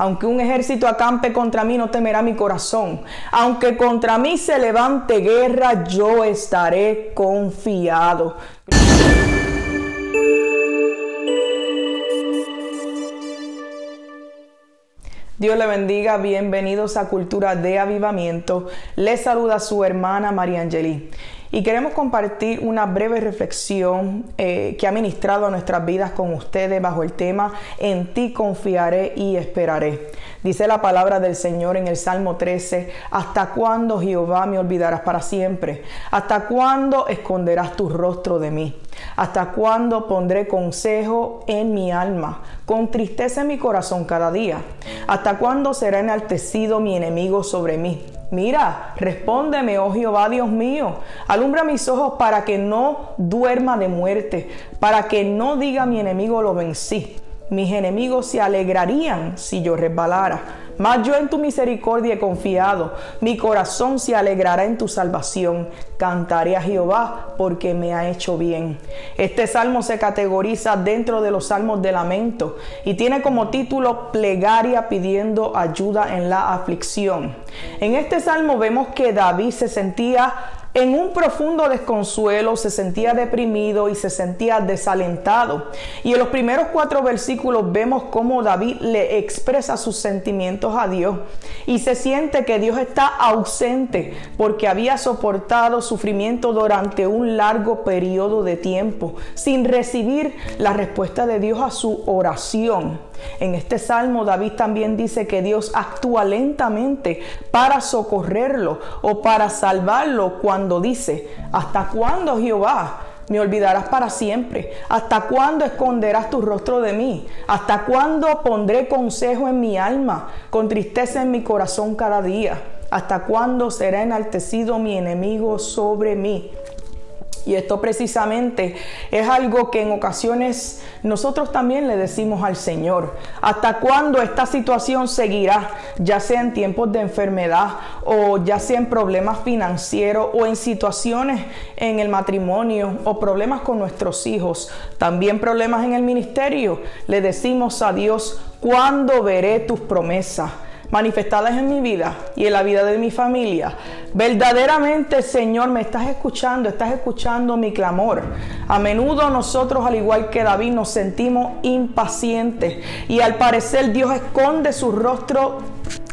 Aunque un ejército acampe contra mí, no temerá mi corazón. Aunque contra mí se levante guerra, yo estaré confiado. Dios le bendiga, bienvenidos a Cultura de Avivamiento. Les saluda su hermana María Angelí y queremos compartir una breve reflexión eh, que ha ministrado a nuestras vidas con ustedes bajo el tema En ti confiaré y esperaré. Dice la palabra del Señor en el Salmo 13, ¿hasta cuándo Jehová me olvidarás para siempre? ¿Hasta cuándo esconderás tu rostro de mí? ¿Hasta cuándo pondré consejo en mi alma? Con tristeza en mi corazón cada día. ¿Hasta cuándo será enaltecido mi enemigo sobre mí? Mira, respóndeme, oh Jehová Dios mío, alumbra mis ojos para que no duerma de muerte, para que no diga mi enemigo lo vencí. Mis enemigos se alegrarían si yo resbalara mas yo en tu misericordia he confiado. Mi corazón se alegrará en tu salvación. Cantaré a Jehová porque me ha hecho bien. Este salmo se categoriza dentro de los salmos de lamento y tiene como título Plegaria pidiendo ayuda en la aflicción. En este salmo vemos que David se sentía en un profundo desconsuelo, se sentía deprimido y se sentía desalentado. Y en los primeros cuatro versículos vemos cómo David le expresa sus sentimientos a Dios y se siente que Dios está ausente porque había soportado sufrimiento durante un largo periodo de tiempo sin recibir la respuesta de Dios a su oración. En este salmo David también dice que Dios actúa lentamente para socorrerlo o para salvarlo cuando dice, ¿hasta cuándo Jehová? me olvidarás para siempre? ¿Hasta cuándo esconderás tu rostro de mí? ¿Hasta cuándo pondré consejo en mi alma, con tristeza en mi corazón cada día? ¿Hasta cuándo será enaltecido mi enemigo sobre mí? Y esto precisamente es algo que en ocasiones nosotros también le decimos al Señor. ¿Hasta cuándo esta situación seguirá? Ya sea en tiempos de enfermedad o ya sea en problemas financieros o en situaciones en el matrimonio o problemas con nuestros hijos. También problemas en el ministerio. Le decimos a Dios, ¿cuándo veré tus promesas? manifestadas en mi vida y en la vida de mi familia. Verdaderamente, Señor, me estás escuchando, estás escuchando mi clamor. A menudo nosotros, al igual que David, nos sentimos impacientes y al parecer Dios esconde su rostro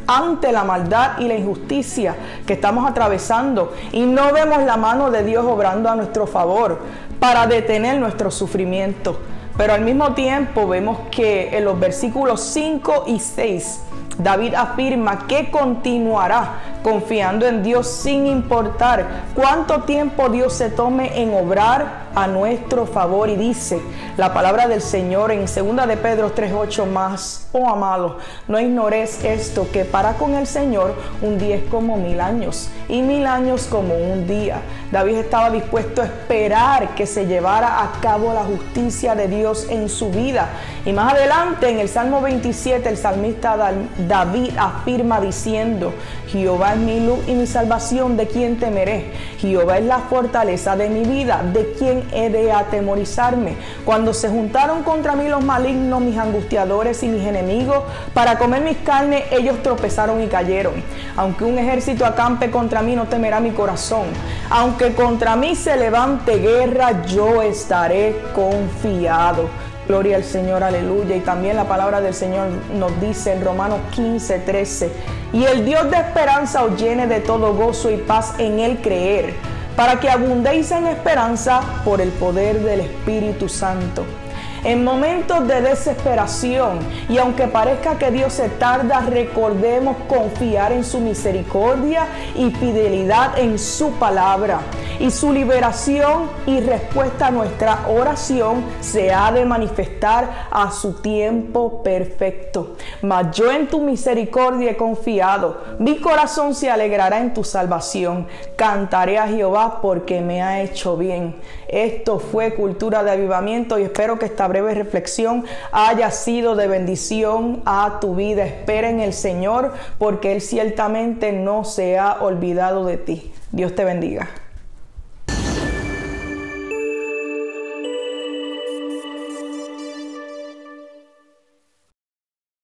ante la maldad y la injusticia que estamos atravesando y no vemos la mano de Dios obrando a nuestro favor para detener nuestro sufrimiento. Pero al mismo tiempo vemos que en los versículos 5 y 6 David afirma que continuará confiando en Dios sin importar cuánto tiempo Dios se tome en obrar a nuestro favor y dice la palabra del Señor en 2 de Pedro 3:8 más, oh amado, no ignores esto que para con el Señor un día es como mil años y mil años como un día. David estaba dispuesto a esperar que se llevara a cabo la justicia de Dios en su vida. Y más adelante en el Salmo 27 el salmista David afirma diciendo, Jehová es mi luz y mi salvación, ¿de quien temeré? Jehová es la fortaleza de mi vida, ¿de quien he de atemorizarme. Cuando se juntaron contra mí los malignos, mis angustiadores y mis enemigos, para comer mis carnes, ellos tropezaron y cayeron. Aunque un ejército acampe contra mí, no temerá mi corazón. Aunque contra mí se levante guerra, yo estaré confiado. Gloria al Señor, aleluya. Y también la palabra del Señor nos dice en Romanos 15, 13. Y el Dios de esperanza os llene de todo gozo y paz en el creer para que abundéis en esperanza por el poder del Espíritu Santo. En momentos de desesperación y aunque parezca que Dios se tarda, recordemos confiar en su misericordia y fidelidad en su palabra y su liberación y respuesta a nuestra oración se ha de manifestar a su tiempo perfecto. Mas yo en tu misericordia he confiado, mi corazón se alegrará en tu salvación, cantaré a Jehová porque me ha hecho bien. Esto fue cultura de avivamiento y espero que esta breve reflexión haya sido de bendición a tu vida. Espera en el Señor porque Él ciertamente no se ha olvidado de ti. Dios te bendiga.